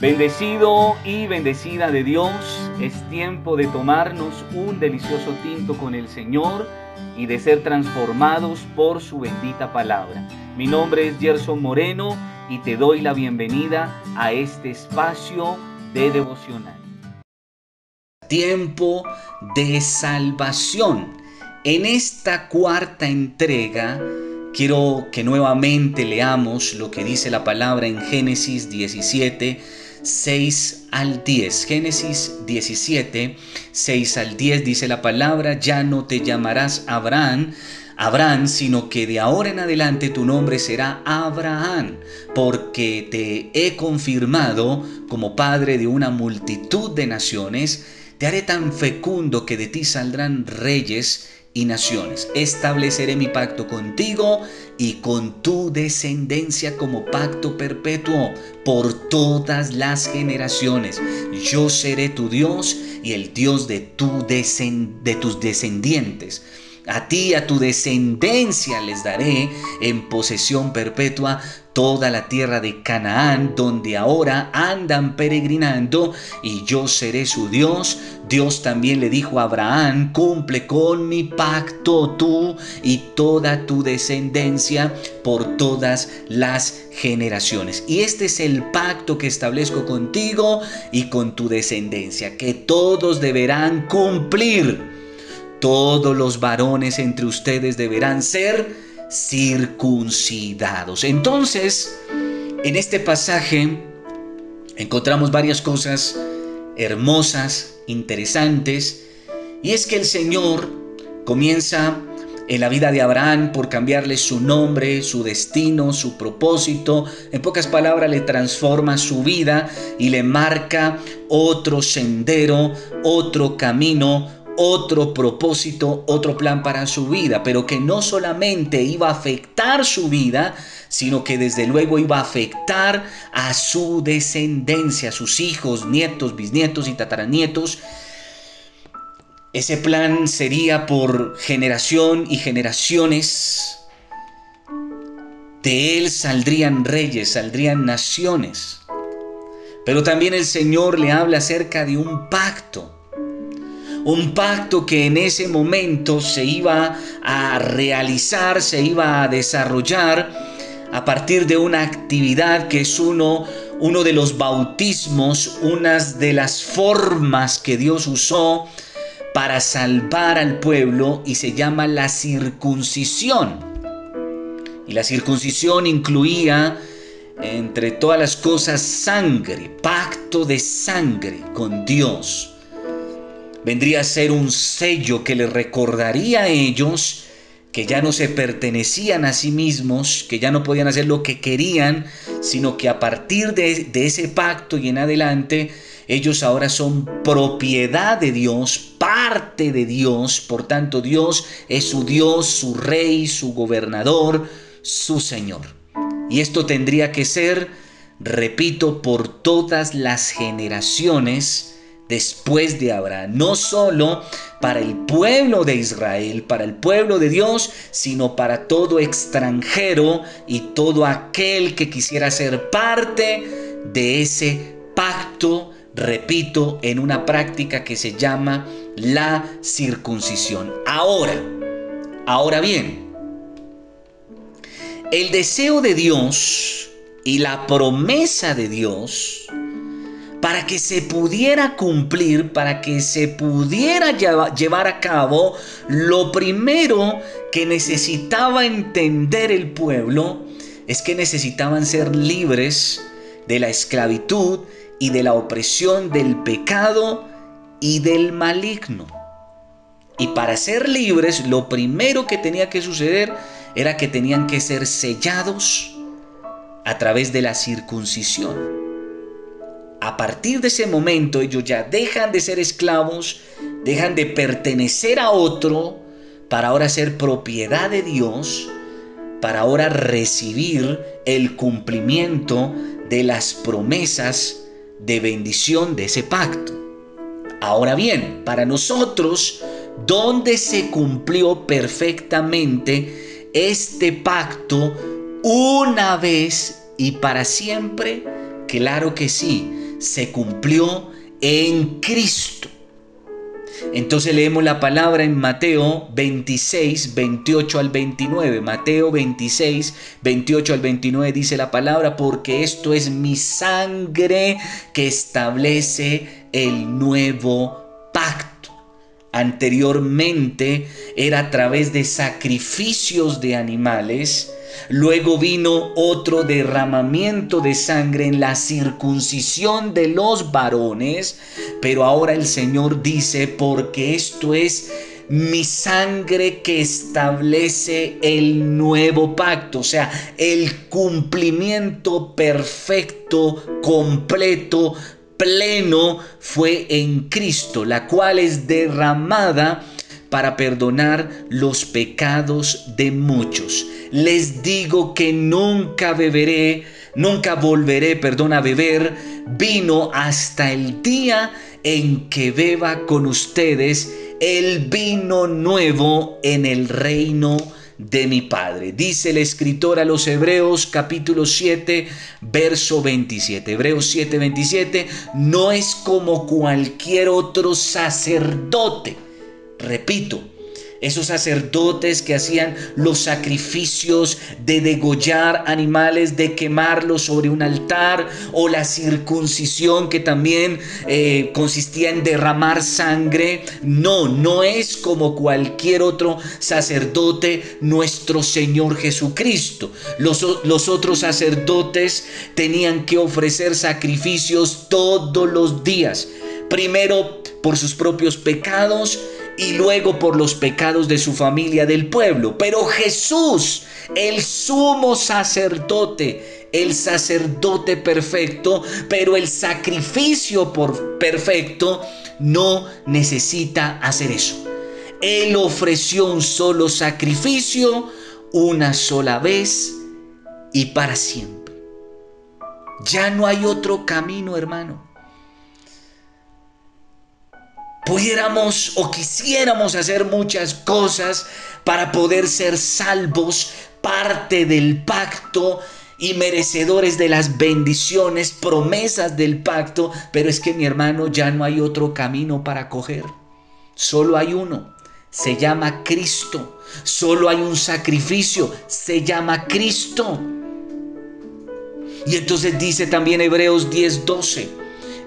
Bendecido y bendecida de Dios, es tiempo de tomarnos un delicioso tinto con el Señor y de ser transformados por su bendita palabra. Mi nombre es Gerson Moreno y te doy la bienvenida a este espacio de devocional. Tiempo de salvación. En esta cuarta entrega quiero que nuevamente leamos lo que dice la palabra en Génesis 17 6 al 10. Génesis 17, 6 al 10 dice la palabra, ya no te llamarás Abraham, Abraham, sino que de ahora en adelante tu nombre será Abraham, porque te he confirmado como padre de una multitud de naciones, te haré tan fecundo que de ti saldrán reyes y naciones. Estableceré mi pacto contigo y con tu descendencia como pacto perpetuo por todas las generaciones. Yo seré tu Dios y el Dios de, tu de tus descendientes a ti y a tu descendencia les daré en posesión perpetua toda la tierra de Canaán, donde ahora andan peregrinando, y yo seré su Dios. Dios también le dijo a Abraham, cumple con mi pacto tú y toda tu descendencia por todas las generaciones. Y este es el pacto que establezco contigo y con tu descendencia, que todos deberán cumplir todos los varones entre ustedes deberán ser circuncidados. Entonces, en este pasaje encontramos varias cosas hermosas, interesantes, y es que el Señor comienza en la vida de Abraham por cambiarle su nombre, su destino, su propósito. En pocas palabras, le transforma su vida y le marca otro sendero, otro camino, otro propósito, otro plan para su vida, pero que no solamente iba a afectar su vida, sino que desde luego iba a afectar a su descendencia, a sus hijos, nietos, bisnietos y tataranietos. Ese plan sería por generación y generaciones. De él saldrían reyes, saldrían naciones. Pero también el Señor le habla acerca de un pacto un pacto que en ese momento se iba a realizar, se iba a desarrollar a partir de una actividad que es uno, uno de los bautismos, unas de las formas que Dios usó para salvar al pueblo y se llama la circuncisión. Y la circuncisión incluía, entre todas las cosas, sangre, pacto de sangre con Dios vendría a ser un sello que les recordaría a ellos que ya no se pertenecían a sí mismos, que ya no podían hacer lo que querían, sino que a partir de, de, ese pacto y en adelante, ellos ahora son propiedad de Dios, parte de Dios, por tanto Dios es su Dios, su rey, su gobernador, su Señor. Y esto tendría que ser, repito, por todas las generaciones, después de Abraham, no solo para el pueblo de Israel, para el pueblo de Dios, sino para todo extranjero y todo aquel que quisiera ser parte de ese pacto, repito, en una práctica que se llama la circuncisión. Ahora, ahora bien, el deseo de Dios y la promesa de Dios para que se pudiera cumplir, para que se pudiera llevar a cabo, lo primero que necesitaba entender el pueblo es que necesitaban ser libres de la esclavitud y de la opresión del pecado y del maligno. Y para ser libres, lo primero que tenía que suceder era que tenían que ser sellados a través de la circuncisión. A partir de ese momento ellos ya dejan de ser esclavos, dejan de pertenecer a otro para ahora ser propiedad de Dios, para ahora recibir el cumplimiento de las promesas de bendición de ese pacto. Ahora bien, para nosotros, ¿dónde se cumplió perfectamente este pacto una vez y para siempre? Claro que sí, se cumplió en Cristo. Entonces leemos la palabra en Mateo 26, 28 al 29. Mateo 26, 28 al 29 dice la palabra, porque esto es mi sangre que establece el nuevo. Anteriormente era a través de sacrificios de animales, luego vino otro derramamiento de sangre en la circuncisión de los varones, pero ahora el Señor dice, porque esto es mi sangre que establece el nuevo pacto, o sea, el cumplimiento perfecto, completo, pleno fue en Cristo, la cual es derramada para perdonar los pecados de muchos. Les digo que nunca beberé, nunca volveré, perdón, a beber vino hasta el día en que beba con ustedes el vino nuevo en el reino de mi Padre. Dice el escritor a los Hebreos capítulo 7, verso 27. Hebreos 7, 27, no es como cualquier otro sacerdote. Repito, esos sacerdotes que hacían los sacrificios de degollar animales, de quemarlos sobre un altar, o la circuncisión que también eh, consistía en derramar sangre. No, no es como cualquier otro sacerdote nuestro Señor Jesucristo. Los, los otros sacerdotes tenían que ofrecer sacrificios todos los días. Primero por sus propios pecados, y luego por los pecados de su familia del pueblo. Pero Jesús, el sumo sacerdote, el sacerdote perfecto, pero el sacrificio por perfecto, no necesita hacer eso. Él ofreció un solo sacrificio, una sola vez y para siempre. Ya no hay otro camino, hermano pudiéramos o quisiéramos hacer muchas cosas para poder ser salvos, parte del pacto y merecedores de las bendiciones, promesas del pacto, pero es que mi hermano ya no hay otro camino para coger. Solo hay uno, se llama Cristo. Solo hay un sacrificio, se llama Cristo. Y entonces dice también Hebreos 10:12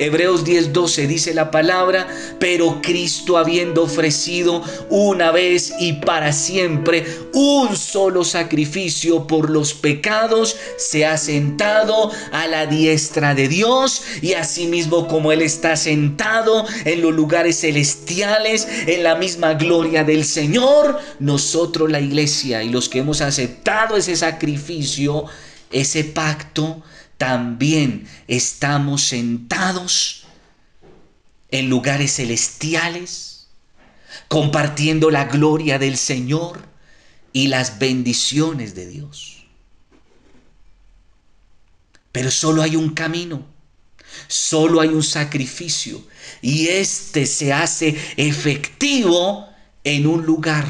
Hebreos 10:12 dice la palabra, pero Cristo habiendo ofrecido una vez y para siempre un solo sacrificio por los pecados, se ha sentado a la diestra de Dios y asimismo como Él está sentado en los lugares celestiales, en la misma gloria del Señor, nosotros la iglesia y los que hemos aceptado ese sacrificio, ese pacto, también estamos sentados en lugares celestiales, compartiendo la gloria del Señor y las bendiciones de Dios. Pero solo hay un camino, solo hay un sacrificio y este se hace efectivo en un lugar,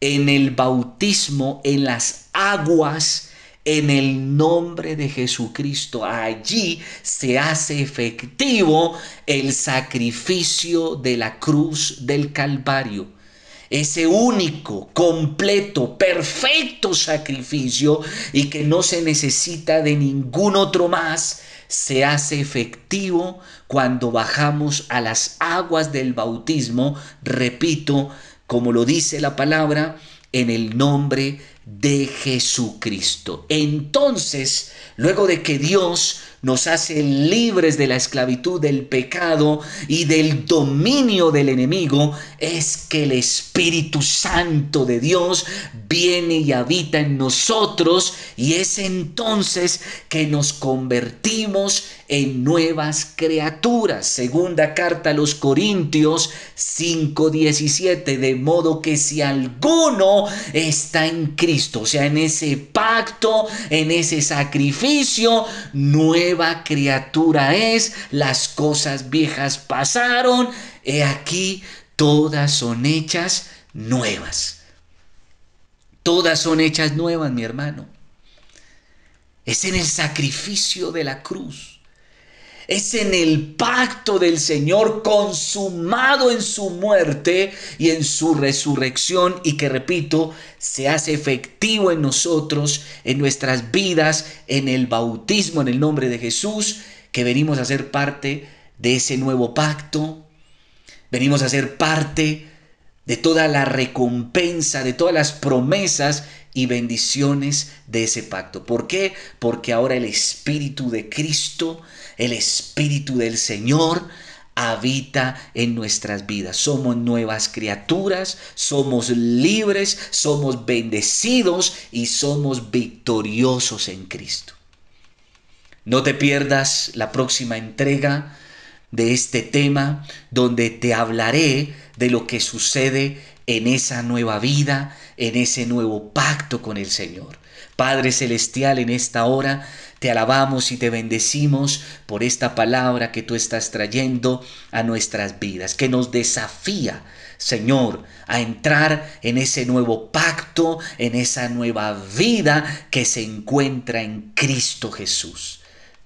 en el bautismo, en las aguas en el nombre de Jesucristo. Allí se hace efectivo el sacrificio de la cruz del Calvario. Ese único, completo, perfecto sacrificio y que no se necesita de ningún otro más, se hace efectivo cuando bajamos a las aguas del bautismo, repito, como lo dice la palabra, en el nombre de Jesucristo. Entonces, luego de que Dios nos hace libres de la esclavitud del pecado y del dominio del enemigo, es que el Espíritu Santo de Dios viene y habita en nosotros y es entonces que nos convertimos en nuevas criaturas. Segunda carta a los Corintios 5:17, de modo que si alguno está en O sea, en ese pacto, en ese sacrificio, nueva criatura es, las cosas viejas pasaron, he aquí, todas son hechas nuevas. Todas son hechas nuevas, mi hermano. Es en el sacrificio de la cruz Es en el pacto del Señor consumado en su muerte y en su resurrección y que, repito, se hace efectivo en nosotros, en nuestras vidas, en el bautismo en el nombre de Jesús, que venimos a ser parte de ese nuevo pacto, venimos a ser parte de toda la recompensa, de todas las promesas y bendiciones de ese pacto. ¿Por qué? Porque ahora el Espíritu de Cristo, el Espíritu del Señor, habita en nuestras vidas. Somos nuevas criaturas, somos libres, somos bendecidos y somos victoriosos en Cristo. No te pierdas la próxima entrega de este tema donde te hablaré de lo que sucede en esa nueva vida, en ese nuevo pacto con el Señor. Padre Celestial, en esta hora te alabamos y te bendecimos por esta palabra que tú estás trayendo a nuestras vidas, que nos desafía, Señor, a entrar en ese nuevo pacto, en esa nueva vida que se encuentra en Cristo Jesús.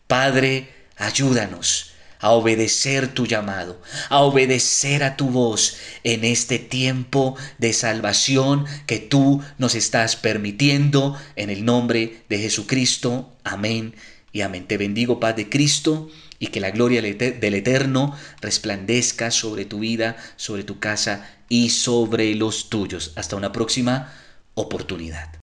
Padre, ayúdanos a obedecer tu llamado, a obedecer a tu voz en este tiempo de salvación que tú nos estás permitiendo en el nombre de Jesucristo. Amén y amén. Te bendigo, Paz de Cristo, y que la gloria del Eterno resplandezca sobre tu vida, sobre tu casa y sobre los tuyos. Hasta una próxima oportunidad.